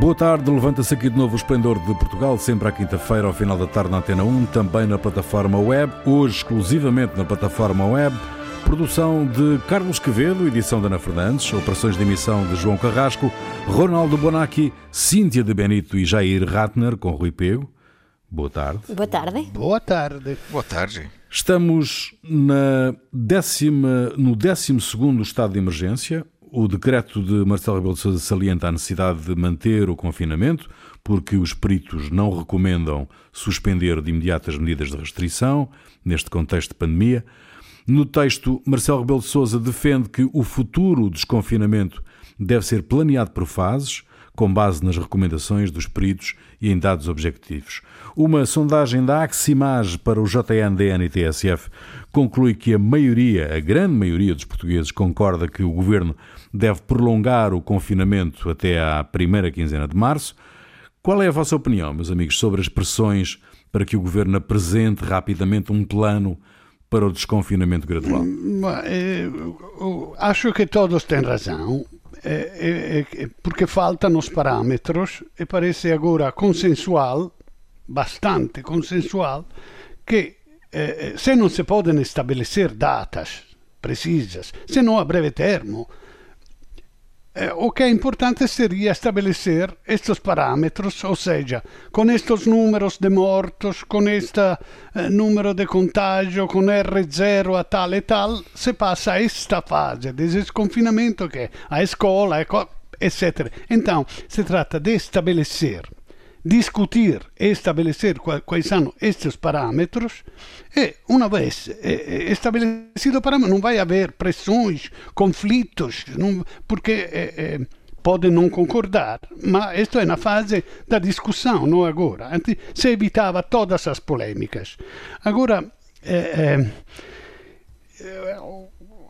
Boa tarde, levanta-se aqui de novo o Esplendor de Portugal, sempre à quinta-feira, ao final da tarde na Antena 1, também na plataforma web, hoje exclusivamente na plataforma web. Produção de Carlos Quevedo, edição de Ana Fernandes, operações de emissão de João Carrasco, Ronaldo Bonacci, Cíntia de Benito e Jair Ratner, com Rui Pego. Boa tarde. Boa tarde. Boa tarde. Boa tarde. Estamos na décima, no 12 estado de emergência. O decreto de Marcelo Rebelo de Sousa salienta a necessidade de manter o confinamento, porque os peritos não recomendam suspender de imediato as medidas de restrição, neste contexto de pandemia. No texto, Marcelo Rebelo de Sousa defende que o futuro desconfinamento deve ser planeado por fases, com base nas recomendações dos peritos e em dados objetivos. Uma sondagem da Aximage para o JNDN e TSF conclui que a maioria, a grande maioria dos portugueses concorda que o governo deve prolongar o confinamento até à primeira quinzena de março. Qual é a vossa opinião, meus amigos, sobre as pressões para que o governo apresente rapidamente um plano para o desconfinamento gradual? Eh, acho que todos têm razão. É, é, é, porque faltam os parâmetros e parece agora consensual, bastante consensual, que eh, se non si possono stabilire datas precisas, se non a breve termo, eh, o que é importante seria estabelecer estes parâmetros, ou seja, com estes números de mortos, com este eh, número de contágio, com R0 a tal e tal, se passa a esta fase de desconfinamento que a escola, etc. Então, se trata de estabelecer discutir e estabelecer quais são estes parâmetros e, uma vez estabelecido o parâmetro, não vai haver pressões, conflitos, não, porque é, é, podem não concordar, mas isto é na fase da discussão, não agora. Antes se evitava todas as polêmicas. Agora, é,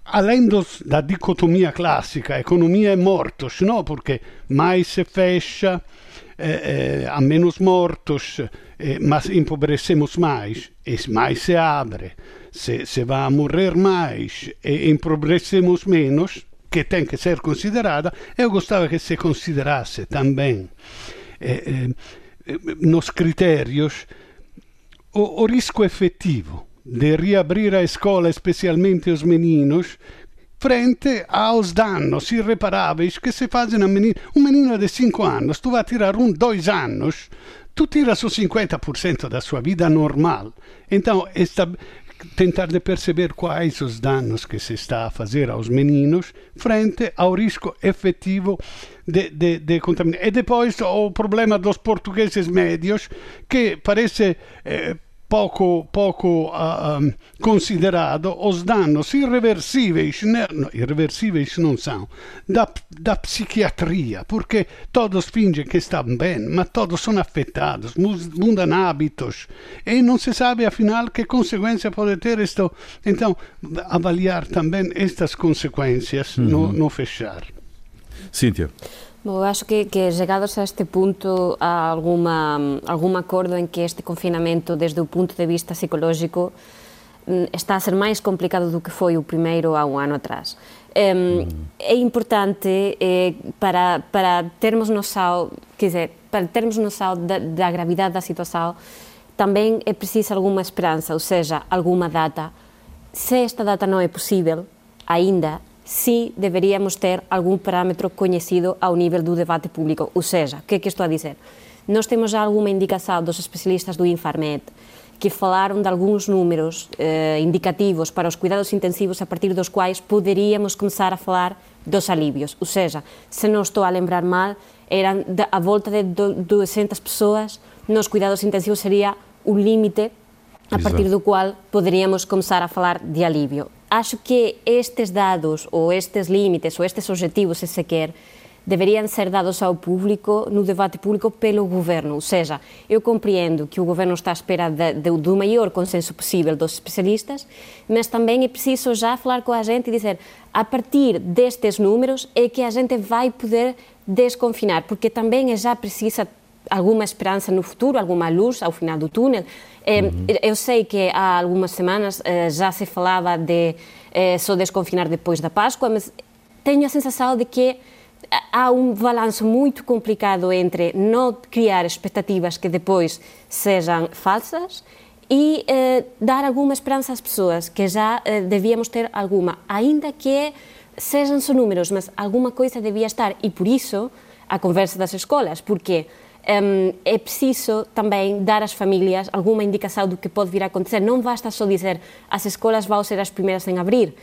além dos, da dicotomia clássica, economia e mortos, não? porque mais se fecha, eh, há menos mortos, eh, mas empobrecemos mais, e mais se abre, se, se vai a morrer mais e empobrecemos menos, que tem que ser considerada, eu gostava que se considerasse também eh, eh, nos critérios o, o risco efetivo de reabrir a escola, especialmente os meninos, frente aos danos irreparáveis que se fazem a menino. Um menino de 5 anos, tu vai tirar um 2 anos, tu tiras o 50% da sua vida normal. Então, esta, tentar de perceber quais os danos que se está a fazer aos meninos frente ao risco efetivo de, de, de contaminação. E depois o problema dos portugueses médios, que parece... Eh, poco, poco uh, considerado os danos irreversíveis, não, irreversíveis não são, da, da psiquiatria, porque todos fingem que estão bem, mas todos são afetados, mudam hábitos e não se sabe afinal que consequência pode ter isto. Então, avaliar também estas consequências uhum. no, no fechar. Cíntia. Acho que, que chegados a este punto há alguma, algum acordo em que este confinamento, desde o ponto de vista psicológico, mm, está a ser mais complicado do que foi o primeiro há um ano atrás. É, é importante é, para, para termos noção, quer dizer, para termos noção da, da gravidade da situação, também é preciso alguma esperança, ou seja, alguma data. Se esta data não é possível ainda, si deveríamos ter algum parâmetro conhecido ao nível do debate público. Ou seja, o que é que estou a dizer? Nós temos já alguma indicação dos especialistas do Infarmed que falaram de alguns números eh, indicativos para os cuidados intensivos a partir dos quais poderíamos começar a falar dos alívios. Ou seja, se não estou a lembrar mal, eram a volta de 200 pessoas nos cuidados intensivos seria o limite a partir do qual poderíamos começar a falar de alívio acho que estes dados ou estes límites ou estes objetivos, se se quer, deveriam ser dados ao público no debate público pelo governo. Ou seja, eu compreendo que o governo está à espera de, de, do maior consenso possível dos especialistas, mas também é preciso já falar com a gente e dizer a partir destes números é que a gente vai poder desconfinar, porque também é já precisa alguma esperança no futuro, alguma luz ao final do túnel. Uhum. Eu sei que há algumas semanas eh, já se falava de eh, só desconfinar depois da Páscoa, mas tenho a sensação de que há um balanço muito complicado entre não criar expectativas que depois sejam falsas e eh, dar alguma esperança às pessoas, que já eh, devíamos ter alguma, ainda que sejam só números, mas alguma coisa devia estar. E por isso a conversa das escolas, porque um, é preciso tamén dar ás familias alguma indicação do que pode vir a acontecer. Non basta só dizer as escolas vão ser as primeiras en abrir.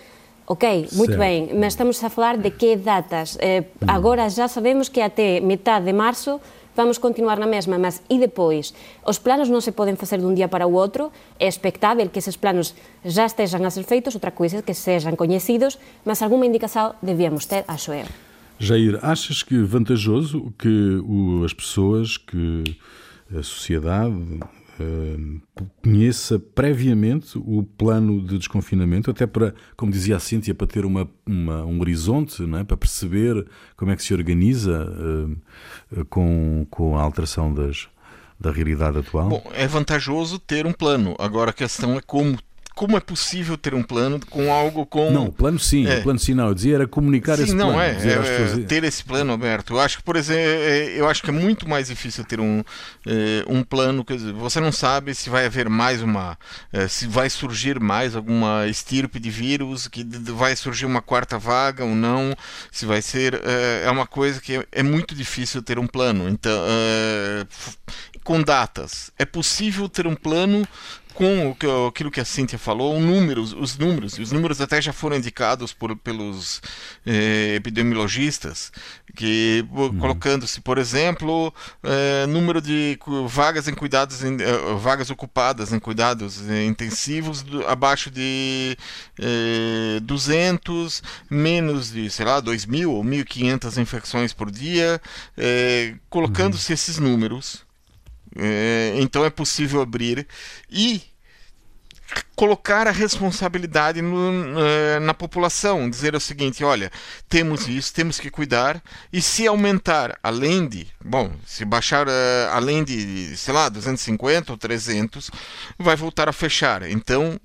Ok, muito ben, mas estamos a falar de que datas. Eh, mm. agora já sabemos que até metade de marzo vamos continuar na mesma, mas e depois? Os planos non se poden facer dun día para o outro, é expectável que esses planos já estejam a ser feitos, outra coisa é que sejam coñecidos, mas alguma indicação devíamos ter, acho eu. Jair, achas que vantajoso que o, as pessoas, que a sociedade uh, conheça previamente o plano de desconfinamento, até para, como dizia a Cíntia, para ter uma, uma um horizonte, não é? para perceber como é que se organiza uh, com, com a alteração das, da realidade atual? Bom, é vantajoso ter um plano. Agora a questão é como como é possível ter um plano com algo com. Não, plano sim, é. plano sim, não. Eu dizia era comunicar sim, esse não plano. É, é, ter esse plano aberto. Eu acho que, por exemplo, é, é, eu acho que é muito mais difícil ter um, é, um plano. Quer dizer, você não sabe se vai haver mais uma. É, se vai surgir mais alguma estirpe de vírus, que vai surgir uma quarta vaga ou não. Se vai ser. É, uma coisa que é, muito difícil ter um plano. Então. Com datas. É possível ter um plano com aquilo que a Cíntia falou, números, os números, os números até já foram indicados por, pelos eh, epidemiologistas, que uhum. colocando-se, por exemplo, eh, número de vagas em cuidados, em, eh, vagas ocupadas em cuidados intensivos do, abaixo de 200, menos de, sei lá, 2.000 ou 1.500 infecções por dia, colocando-se uhum. esses números é, então é possível abrir e colocar a responsabilidade no, na população, dizer o seguinte: olha, temos isso, temos que cuidar, e se aumentar além de, bom, se baixar uh, além de, sei lá, 250 ou 300, vai voltar a fechar. Então,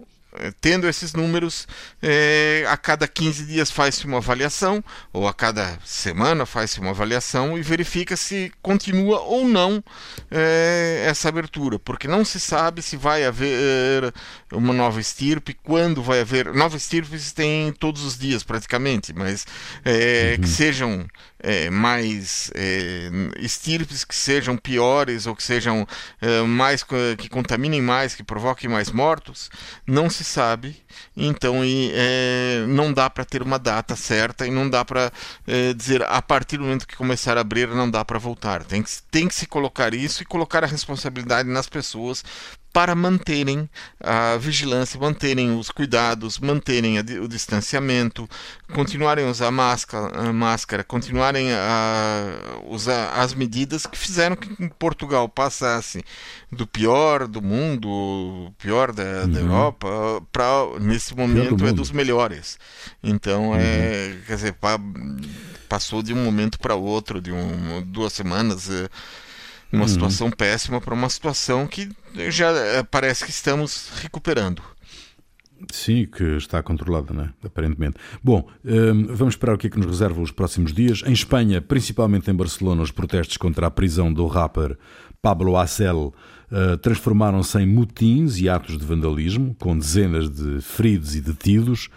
tendo esses números, é, a cada 15 dias faz-se uma avaliação, ou a cada semana faz-se uma avaliação e verifica se continua ou não é, essa abertura, porque não se sabe se vai haver uma nova estirpe, quando vai haver. Novas estirpes tem todos os dias praticamente, mas é, uhum. que sejam é, mais é, estirpes que sejam piores ou que sejam é, mais que contaminem mais, que provoquem mais mortos, não se sabe. Então e, é, não dá para ter uma data certa e não dá para é, dizer a partir do momento que começar a abrir não dá para voltar. Tem que, tem que se colocar isso e colocar a responsabilidade nas pessoas para manterem a vigilância, manterem os cuidados, manterem o distanciamento, continuarem a usar máscara, máscara, continuarem a usar as medidas que fizeram que Portugal passasse do pior do mundo, pior da, uhum. da Europa, para nesse momento é dos melhores. Então é, uhum. é, quer dizer, passou de um momento para outro, de um, duas semanas. É, uma uhum. situação péssima para uma situação que já eh, parece que estamos recuperando. Sim, que está controlada, né? aparentemente. Bom, ehm, vamos esperar o que é que nos reserva os próximos dias. Em Espanha, principalmente em Barcelona, os protestos contra a prisão do rapper Pablo Acel uh, transformaram-se em motins e atos de vandalismo, com dezenas de feridos e detidos.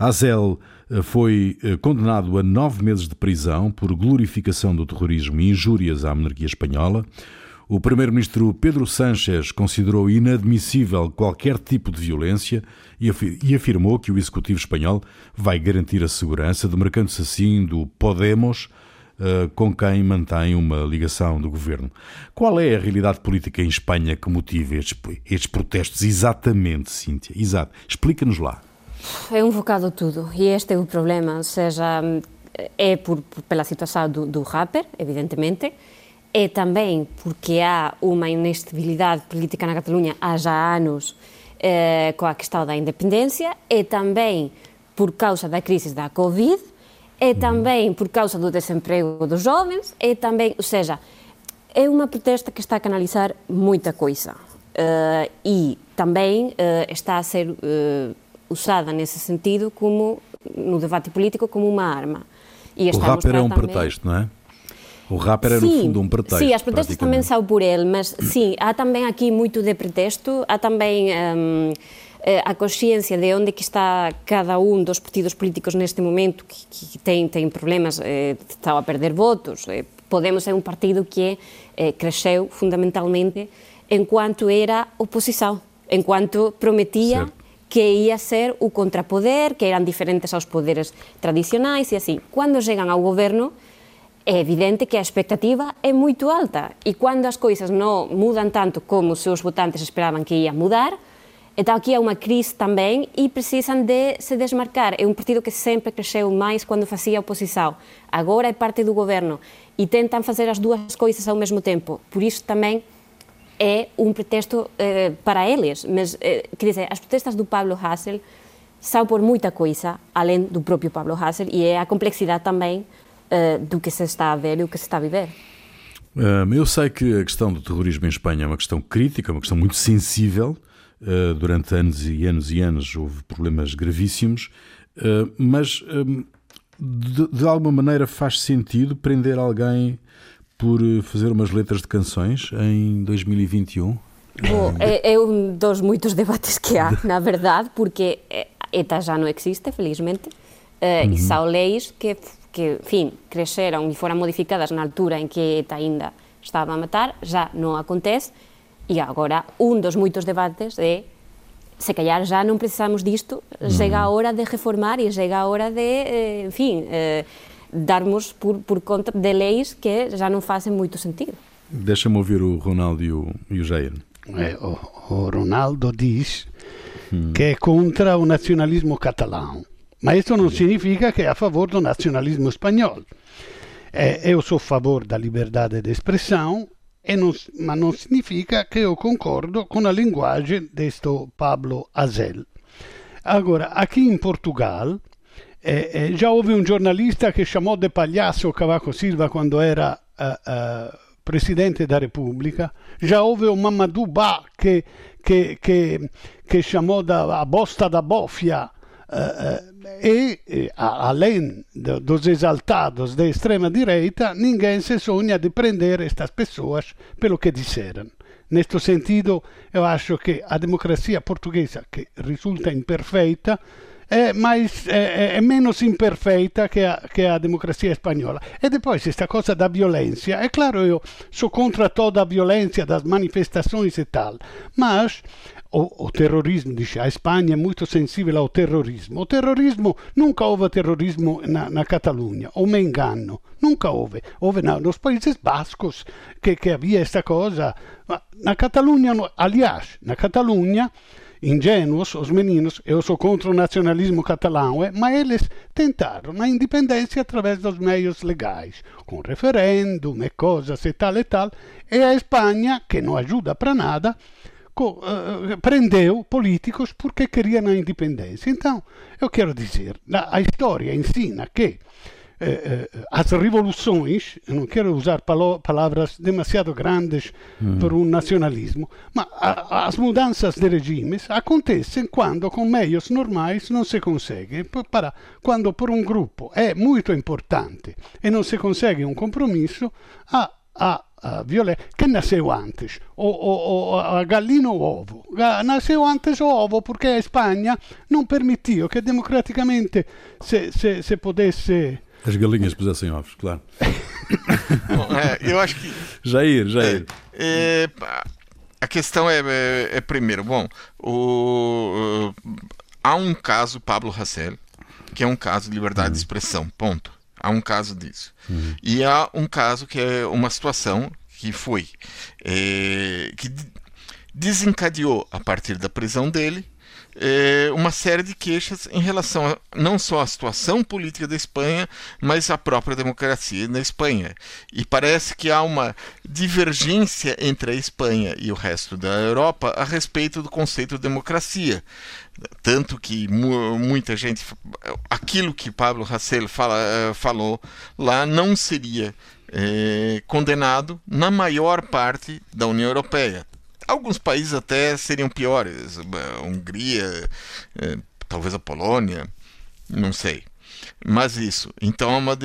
Acel eh, foi eh, condenado a nove meses de prisão por glorificação do terrorismo e injúrias à monarquia espanhola. O primeiro-ministro Pedro Sánchez considerou inadmissível qualquer tipo de violência e afirmou que o executivo espanhol vai garantir a segurança, demarcando-se assim do Podemos, eh, com quem mantém uma ligação do governo. Qual é a realidade política em Espanha que motiva estes, estes protestos exatamente, Cíntia? Exato. Explica-nos lá. É um bocado tudo, e este é o problema, ou seja, é por, pela situação do, do rapper, evidentemente, é também porque há uma inestabilidade política na Catalunha há já anos eh, com a questão da independência, é também por causa da crise da Covid, é também por causa do desemprego dos jovens, é também, ou seja, é uma protesta que está a canalizar muita coisa. Uh, e também uh, está a ser uh, usada nesse sentido como no debate político como uma arma. E o rapper é um também... pretexto, não é? O rapper é, no fundo, um pretexto. Sim, as protestas também são por ele, mas sim, há também aqui muito de pretexto, há também um, eh, a consciência de onde que está cada um dos partidos políticos neste momento, que, que tem, tem problemas, eh, está a perder votos. Eh, Podemos é um partido que eh, cresceu fundamentalmente enquanto era oposição, enquanto prometia certo. Que ia ser o contrapoder, que eram diferentes aos poderes tradicionais e assim. Quando chegam ao governo, é evidente que a expectativa é muito alta e quando as coisas não mudam tanto como os seus votantes esperavam que ia mudar, então aqui há uma crise também e precisam de se desmarcar. É um partido que sempre cresceu mais quando fazia oposição. Agora é parte do governo e tentam fazer as duas coisas ao mesmo tempo. Por isso também é um pretexto eh, para eles. Mas, eh, quer dizer, as protestas do Pablo Hassel são por muita coisa, além do próprio Pablo Hassel, e é a complexidade também eh, do que se está a ver e o que se está a viver. eu sei que a questão do terrorismo em Espanha é uma questão crítica, uma questão muito sensível. durante anos e anos e anos houve problemas gravíssimos, mas de, de alguma maneira faz sentido prender alguém por eh, fazer umas letras de canções em 2021? Bom, é, é, um dos muitos debates que há, na verdade, porque ETA já não existe, felizmente, uh, uhum. e são leis que, que, enfim, cresceram e foram modificadas na altura em que ETA ainda estava a matar, já não acontece, e agora um dos muitos debates é se calhar já não precisamos disto, uhum. chega a hora de reformar e chega a hora de, eh, enfim, eh, darmos por, por conta de leis que já não fazem muito sentido. Deixa-me ouvir o Ronaldo e o, e o Jair. É, o, o, Ronaldo diz hum. que é contra o nacionalismo catalão, mas isso não significa que é a favor do nacionalismo espanhol. É, eu sou a favor da liberdade de expressão non, ma non significa che io concordo con la linguagem questo Pablo Azel. Agora, aqui in Portugal, eh, eh, già houve un giornalista che chamò de palhaço Cavaco Silva quando era eh, eh, Presidente da Repubblica, già houve un Mamadou Ba che, che, che, che chamò da, a bosta da bofia e, e além dos exaltados da extrema-direita, ninguém se sonha de prender estas pessoas pelo que disseram. Neste sentido, eu acho que a democracia portuguesa, que resulta imperfeita, é, mais, é, é, menos imperfeita que a, que a democracia espanhola. E depois, esta coisa da violência. É claro, eu sou contra toda violência das manifestações e tal, mas o, o, terrorismo, dice a Spagna è molto sensibile al terrorismo. O terrorismo, nunca houve terrorismo na Catalunha, o me engano, nunca houve. Houve na, nos Países Bascos che, che havia questa cosa. Ma na Catalunha, aliás, na Catalunha, ingênuos, os meninos, eu sou contra o nacionalismo catalão, é, mas eles tentaram a independência através dos meios legais, com referêndum e coisas e tal e tal, e a Espanha, que não ajuda para nada, uh, prendeu políticos porque queriam a independência. Então, eu quero dizer, a história ensina que eh, eh, as revoluções, eu não quero usar palavras demasiado grandes hum. por um nacionalismo, mas a, as mudanças de regimes acontecem quando com meios normais não se consegue. Para, quando por um grupo é muito importante e não se consegue um compromisso, a, a a violência. Que nasceu antes? O, o, o, a galinha ou ovo? Nasceu antes o ovo porque a Espanha não permitiu que democraticamente se, se, se pudesse. As galinhas pusessem ovos, claro. Bom, é, eu acho que. Jair, Jair. É, é, a questão é, é, é, primeiro, bom, o, há um caso, Pablo Hassel, que é um caso de liberdade de hum. expressão, ponto. Há um caso disso. Uhum. E há um caso que é uma situação que foi é, que desencadeou a partir da prisão dele é, uma série de queixas em relação a, não só à situação política da Espanha, mas à própria democracia na Espanha. E parece que há uma divergência entre a Espanha e o resto da Europa a respeito do conceito de democracia. Tanto que mu muita gente. Aquilo que Pablo Hasél fala, falou lá não seria é, condenado na maior parte da União Europeia. Alguns países até seriam piores, a Hungria, é, talvez a Polônia, não sei. Mas isso. Então há uma,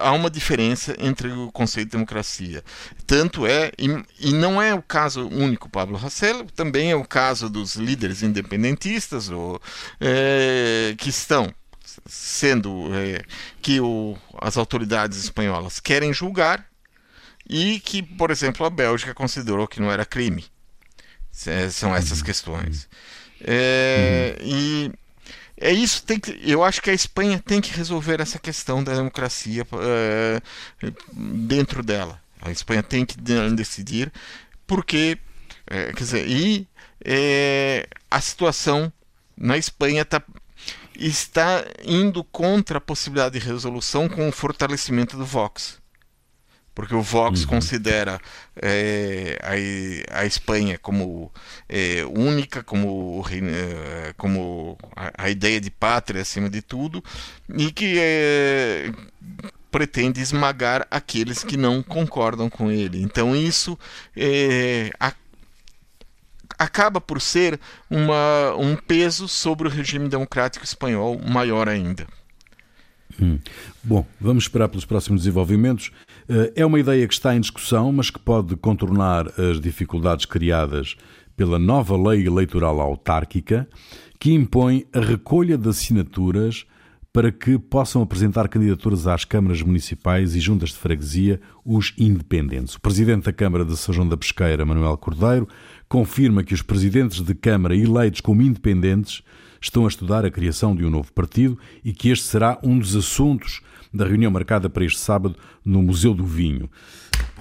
há uma diferença entre o conceito de democracia. Tanto é, e, e não é o caso único, Pablo Hassel, também é o caso dos líderes independentistas ou, é, que estão sendo é, que o, as autoridades espanholas querem julgar e que, por exemplo, a Bélgica considerou que não era crime. É, são essas uhum. questões. É, uhum. E é isso tem que, eu acho que a Espanha tem que resolver essa questão da democracia é, dentro dela. A Espanha tem que decidir porque, é, quer dizer, e é, a situação na Espanha tá, está indo contra a possibilidade de resolução com o fortalecimento do Vox porque o Vox uhum. considera é, a, a Espanha como é, única, como, é, como a, a, ideia de pátria acima de tudo, e que é, pretende esmagar aqueles que não concordam com ele. Então isso é, a, acaba por ser uma, um peso sobre o regime democrático espanhol maior ainda. Hum. Bom, vamos esperar pelos próximos desenvolvimentos. Eh, é uma ideia que está em discussão, mas que pode contornar as dificuldades criadas pela nova lei eleitoral autárquica, que impõe a recolha de assinaturas para que possam apresentar candidaturas às câmaras municipais e juntas de freguesia os independentes. O presidente da Câmara de São João da Pesqueira, Manuel Cordeiro, confirma que os presidentes de Câmara eleitos como independentes estão a estudar a criação de um novo partido e que este será um dos assuntos da reunião marcada para este sábado no Museu do Vinho.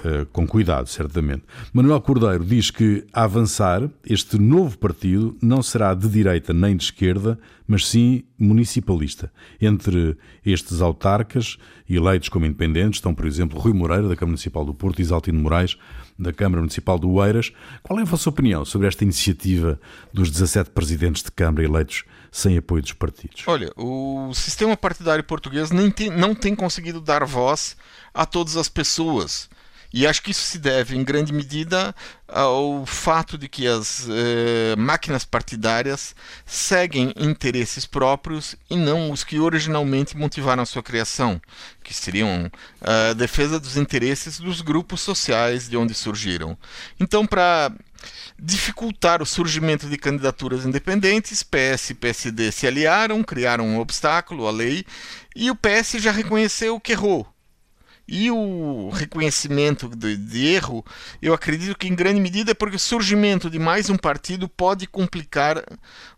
Uh, com cuidado, certamente. Manuel Cordeiro diz que, a avançar, este novo partido não será de direita nem de esquerda, mas sim municipalista. Entre estes autarcas, eleitos como independentes, estão, por exemplo, Rui Moreira, da Câmara Municipal do Porto, e Isaltino Moraes, da Câmara Municipal do Oeiras. Qual é a vossa opinião sobre esta iniciativa dos 17 presidentes de Câmara eleitos sem apoio dos partidos? Olha, o sistema partidário português nem tem, não tem conseguido dar voz a todas as pessoas. E acho que isso se deve, em grande medida, ao fato de que as eh, máquinas partidárias seguem interesses próprios e não os que originalmente motivaram a sua criação, que seriam a defesa dos interesses dos grupos sociais de onde surgiram. Então, para dificultar o surgimento de candidaturas independentes, PS e PSD se aliaram, criaram um obstáculo à lei e o PS já reconheceu que errou. E o reconhecimento de, de, erro, eu acredito que em grande medida é porque o surgimento de mais um partido pode complicar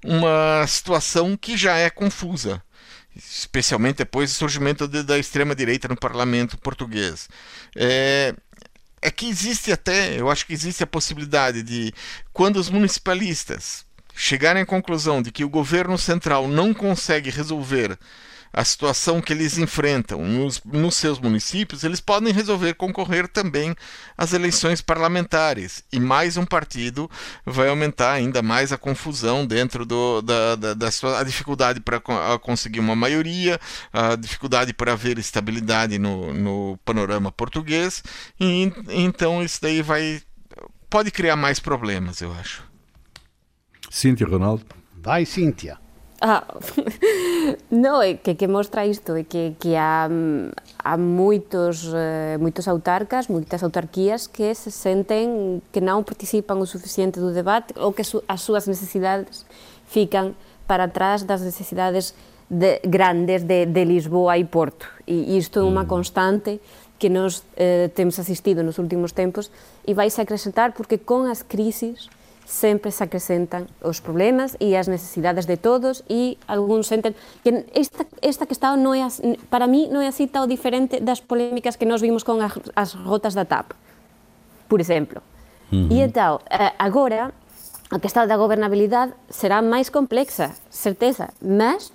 uma situação que já é confusa, especialmente depois do surgimento de, da extrema-direita no parlamento português. É, é que existe até, eu acho que existe a possibilidade de, quando os municipalistas chegarem à conclusão de que o governo central não consegue resolver a situação que eles enfrentam nos, nos, seus municípios, eles podem resolver concorrer também às eleições parlamentares. E mais um partido vai aumentar ainda mais a confusão dentro do, da, da, da sua a dificuldade para conseguir uma maioria, a dificuldade para haver estabilidade no, no panorama português. E então isso daí vai pode criar mais problemas, eu acho. Cíntia Ronaldo. Vai, Cíntia. Ah, no, é que, que mostra isto, é que, que há, há moitos, eh, moitos autarcas, moitas autarquías que se senten que non participan o suficiente do debate ou que as súas necesidades fican para atrás das necesidades de, grandes de, de Lisboa e Porto. E isto é unha mm. constante que nos eh, temos asistido nos últimos tempos e vai se acrescentar porque con as crises sempre se acrescentan os problemas e as necesidades de todos e algúns senten que esta, esta que está non é para mí non é así tão diferente das polémicas que nos vimos con as, as rotas da TAP por exemplo uh -huh. e então agora a questão da gobernabilidade será máis complexa certeza, mas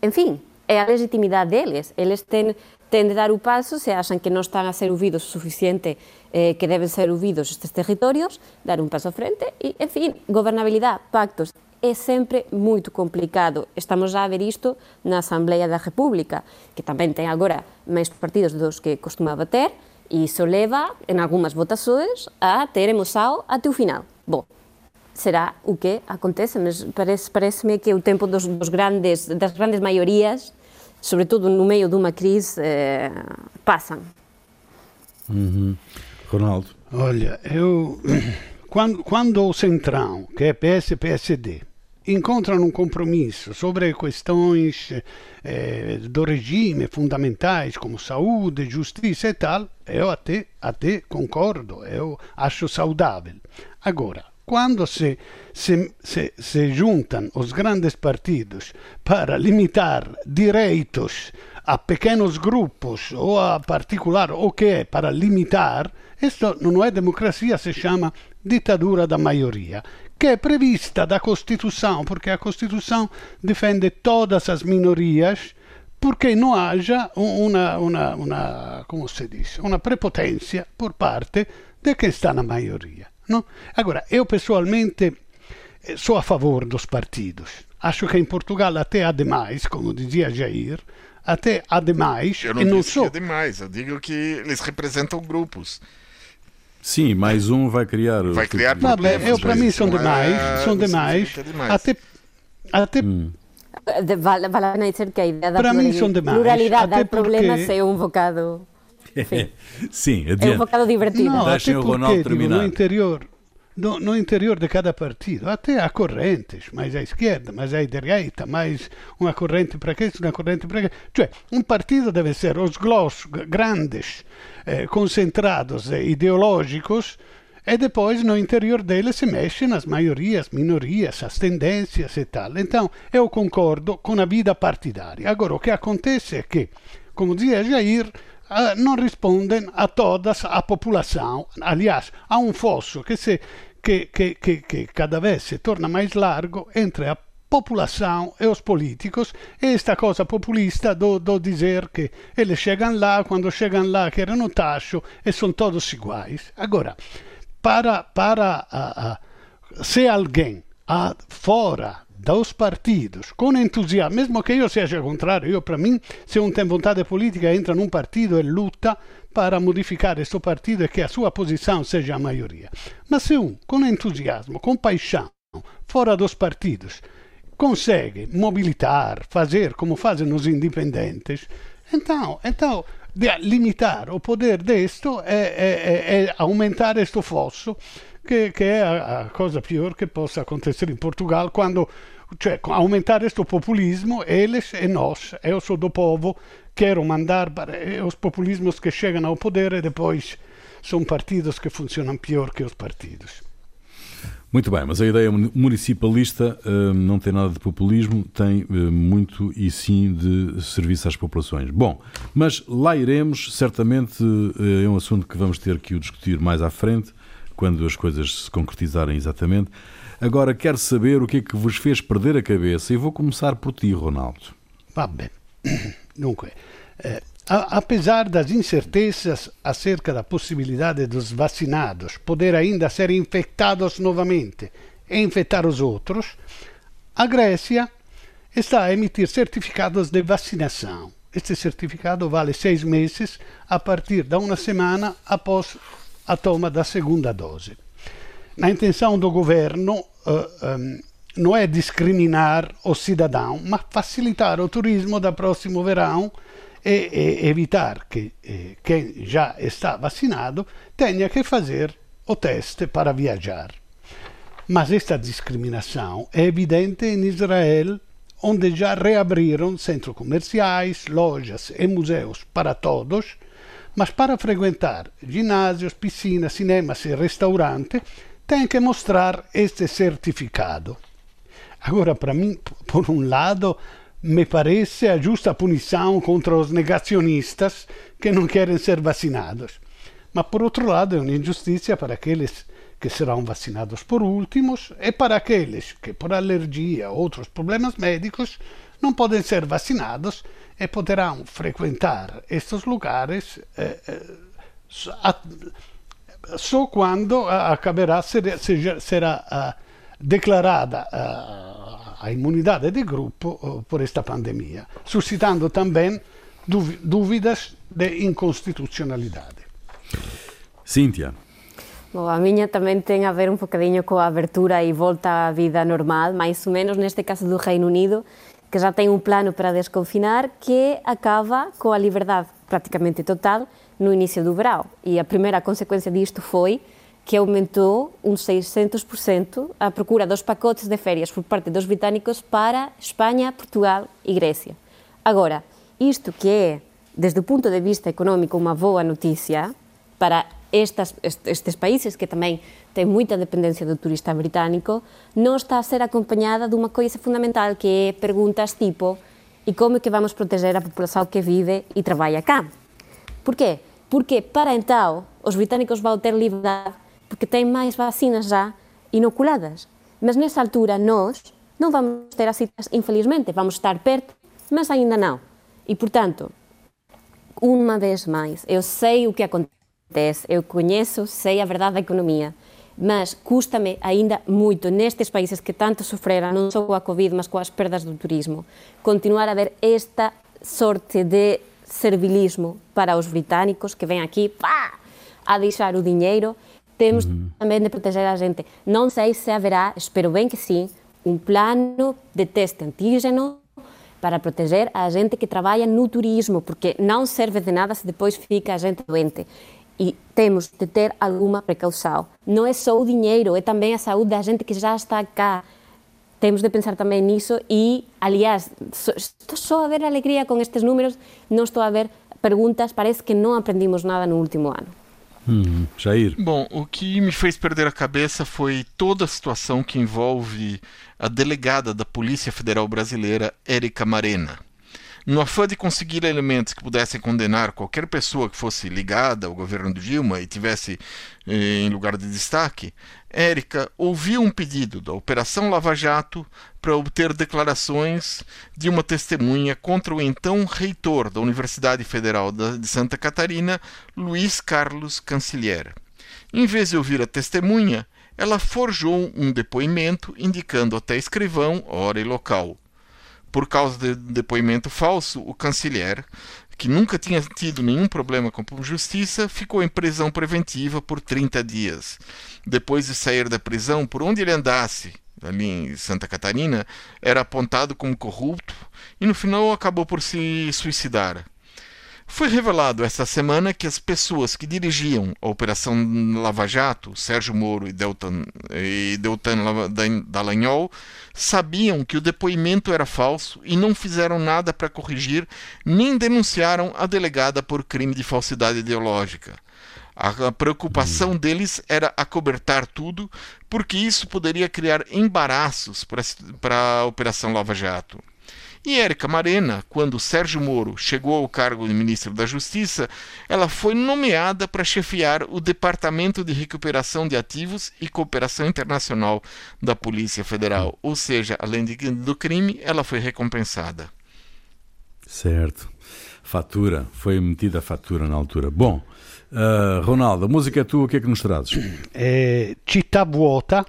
en fin, é a legitimidade deles eles ten, ten de dar o paso se asan que non están a ser ouvidos o suficiente eh, que deben ser ouvidos estes territorios, dar un paso frente e, en fin, gobernabilidade, pactos, é sempre moito complicado. Estamos a ver isto na Asamblea da República, que tamén ten agora máis partidos dos que costumaba ter, e iso leva, en algunhas votações, a ter emoção até o final. Bom, será o que acontece, mas parece, parece-me que o tempo dos, dos grandes, das grandes maiorías sobretudo no meio de uma crise, eh, passam. Uhum. Ronaldo. Olha, eu quando, quando o Centrão, que é PS e PSD, encontrano um compromisso sobre questões eh, do regime fundamentais como saúde, justiça e tal, eu até, até concordo, eu acho saudável. Agora, quando se, se, se, se juntam os grandes partidos para limitar direitos a pequenos grupos ou a particular o que é para limitar, isso não é democracia, se chama ditadura da maioria que é prevista da Constituição, porque a Constituição defende todas as minorias, porque não haja uma, uma, uma como se diz, uma prepotência por parte de quem está na maioria. Não? Agora, eu pessoalmente eh, sou a favor dos partidos. Acho que em Portugal até há demais, como dizia Jair, até há demais. Eu não, e não disse sou... que é demais, eu digo que eles representam grupos. Sim, mais um vai criar. Vai criar Vabbè, problemas. eu, para mim são é- demais, são não demais. significa demais. Até, até Hum. Vale, vale a pena dizer que a ideia da Para mim plurali- são demais, pluralidade até de problemas porque- é um bocado... Sim, é um adiante. bocado divertido. Não, Deixem até o Ronaldo digo, terminar. no interior, no, no interior de cada partido, até há correntes, mais à esquerda, mais à direita, mais uma corrente para questo, uma corrente para aquilo. Cioè, um partido deve ser os glossos grandes, eh, concentrados e ideológicos, e depois no interior dele se mexe nas maiorias, minorias, as tendências e tal. Então, eu concordo com a vida partidária. Agora, o que acontece é que, como dizia Jair, não respondem a toda a população. Aliás, há um fosso que, se, que, que, que, que cada vez se torna mais largo entre a população e os políticos e esta coisa populista do, do dizer que eles chegam lá, quando chegam lá querem o tacho e são todos iguais. Agora, para, para ah, ah, se alguém ah, fora dos partidos, com entusiasmo, mesmo que eu seja contrário, eu para mim, se um tem vontade política, entra num partido e luta para modificar este partido e que a sua posição seja a maioria. Mas se um, com entusiasmo, com paixão, fora dos partidos, consegue mobilitar, fazer como fazem os independentes, então, então limitar o poder disto é, é, é aumentar este fosso, que, que é a, a coisa pior que possa acontecer em Portugal quando cioè, aumentar este populismo, eles e nós, eu sou do povo, quero mandar para e os populismos que chegam ao poder e depois são partidos que funcionam pior que os partidos. Muito bem, mas a ideia municipalista hum, não tem nada de populismo, tem hum, muito e sim de serviço às populações. Bom, mas lá iremos, certamente eh, é um assunto que vamos ter que o discutir mais à frente, quando as coisas se concretizarem exatamente. Agora quero saber o que é que vos fez perder a cabeça e vou começar por ti, Ronaldo. Vabbè, dunque, eh, a- apesar das incertezas acerca da possibilidade dos vacinados poder ainda ser infectados novamente e infectar os outros, a Grécia está a emitir certificados de vacinação. Este certificado vale seis meses a partir da uma semana após a toma da segunda dose. Na intenção do governo eh, ehm, não é discriminar o cidadão, mas facilitar o turismo do próximo verão e, e evitar que eh, quem já está vacinado tenha que fazer o teste para viajar. Mas esta discriminação é evidente em Israel, onde já reabriram centros comerciais, lojas e museus para todos, mas para frequentar ginásios, piscinas, cinemas e restaurantes tem que mostrar este certificado. Agora, para mim, por um lado, me parece a justa punição contra os negacionistas que não querem ser vacinados. Mas, por outro lado, é uma injustiça para aqueles que serão vacinados por últimos e para aqueles que, por alergia ou outros problemas médicos, não podem ser vacinados e poderão frequentar estes lugares eh, eh, só quando acabará ser, seja- será ah, declarada ah, a imunidade de grupo por esta pandemia, suscitando também dúvidas de inconstitucionalidade. Cíntia, Bom, a miña tamén ten a ver un bocadinho coa abertura e volta á vida normal, máis ou menos neste caso do Reino Unido, que já tem um plano para desconfinar que acaba com a liberdade praticamente total no início do verão. E a primeira consequência disto foi que aumentou uns 600% a procura dos pacotes de férias por parte dos britânicos para Espanha, Portugal e Grécia. Agora, isto que é, desde o ponto de vista económico, uma boa notícia para estas, estes países que também têm muita dependência do turista britânico, não está a ser acompanhada de uma coisa fundamental que é perguntas tipo e como é que vamos proteger a população que vive e trabalha cá? Por quê? Porque para então os britânicos vão ter liberdade porque têm mais vacinas já inoculadas. Mas nessa altura nós não vamos ter as citas, infelizmente, vamos estar perto, mas ainda não. E portanto, uma vez mais, eu sei o que acontece, eu conheço, sei a verdade da economia, mas custa-me ainda muito nestes países que tanto sofreram, não só com a Covid, mas com as perdas do turismo, continuar a ver esta sorte de servilismo para os britânicos que vêm aqui pá, a deixar o dinheiro. Temos uhum. também de proteger a gente. Não sei se haverá, espero bem que sim, um plano de teste antígeno para proteger a gente que trabalha no turismo, porque não serve de nada se depois fica a gente doente. E temos de ter alguma precaução. Não é só o dinheiro, é também a saúde da gente que já está cá. Temos de pensar também nisso e, aliás, estou só a ver alegria com estes números, não estou a ver perguntas, parece que não aprendimos nada no último ano. Hum, Jair. Bom, o que me fez perder a cabeça foi toda a situação que envolve a delegada da Polícia Federal Brasileira, Érica Marena. No afã de conseguir elementos que pudessem condenar qualquer pessoa que fosse ligada ao governo de Dilma e tivesse eh, em lugar de destaque, Érica ouviu um pedido da Operação Lava Jato para obter declarações de uma testemunha contra o então reitor da Universidade Federal de Santa Catarina, Luiz Carlos Canciller. Em vez de ouvir a testemunha, ela forjou um depoimento indicando até escrivão, hora e local. Por causa de depoimento falso, o canciller, que nunca tinha tido nenhum problema com a justiça, ficou em prisão preventiva por 30 dias. Depois de sair da prisão, por onde ele andasse, ali em Santa Catarina, era apontado como corrupto e no final acabou por se suicidar. Foi revelado esta semana que as pessoas que dirigiam a Operação Lava Jato, Sérgio Moro e Deltan, e Deltan Dallagnol, sabiam que o depoimento era falso e não fizeram nada para corrigir, nem denunciaram a delegada por crime de falsidade ideológica. A preocupação deles era acobertar tudo, porque isso poderia criar embaraços para a Operação Lava Jato. E Érica Marena, quando Sérgio Moro chegou ao cargo de ministro da Justiça, ela foi nomeada para chefiar o Departamento de Recuperação de Ativos e Cooperação Internacional da Polícia Federal. Ou seja, além de, do crime, ela foi recompensada. Certo. Fatura, foi metida a fatura na altura. Bom, uh, Ronaldo, a música é tua, o que é que nos trazes? É, Città Vuota,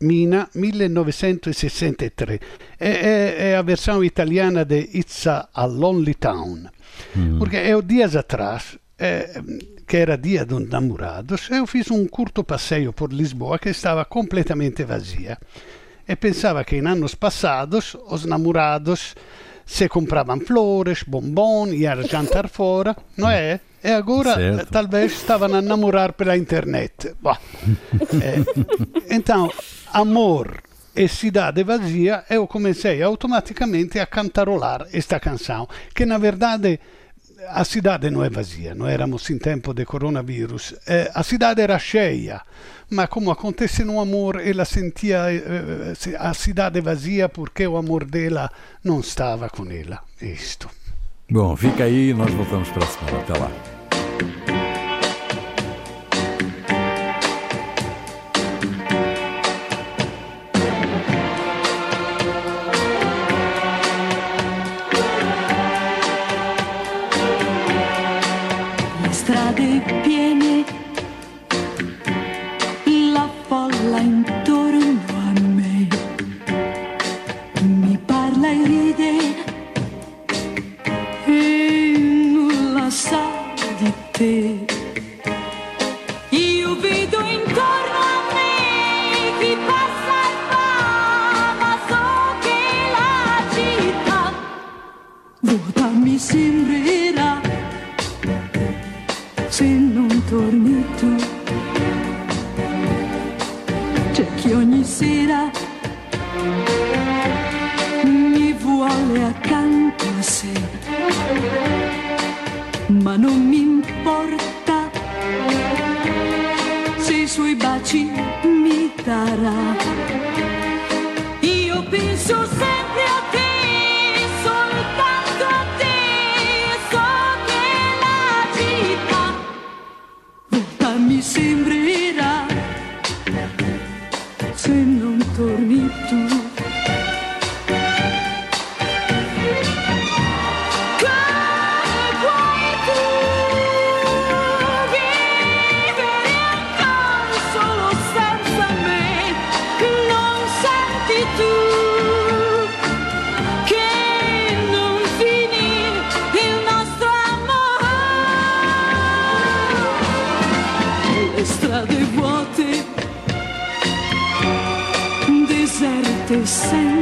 Mina 1963. È, è, è a versão italiana de It's a Lonely Town. Mm. Porque eu dias atrás, é, que era dia dos namorados, eu fiz um curto passeio por Lisboa que estava completamente vazia. E pensava que em anos passados os namorados se compravam flores, bombom, iam jantar fora, não é? E agora certo. talvez stavano a namorar pela internet. é, então, amor e cidade vazia, eu comecei automaticamente a cantarolar esta canção, que na verdade a cidade não é vazia, não éramos em tempo de coronavírus, eh, a cidade era cheia, mas como acontece no amor, ela sentia eh, a cidade vazia porque o amor dela não estava com ela. Isto. Bom, fica aí, nós voltamos para a semana. Até lá. sing.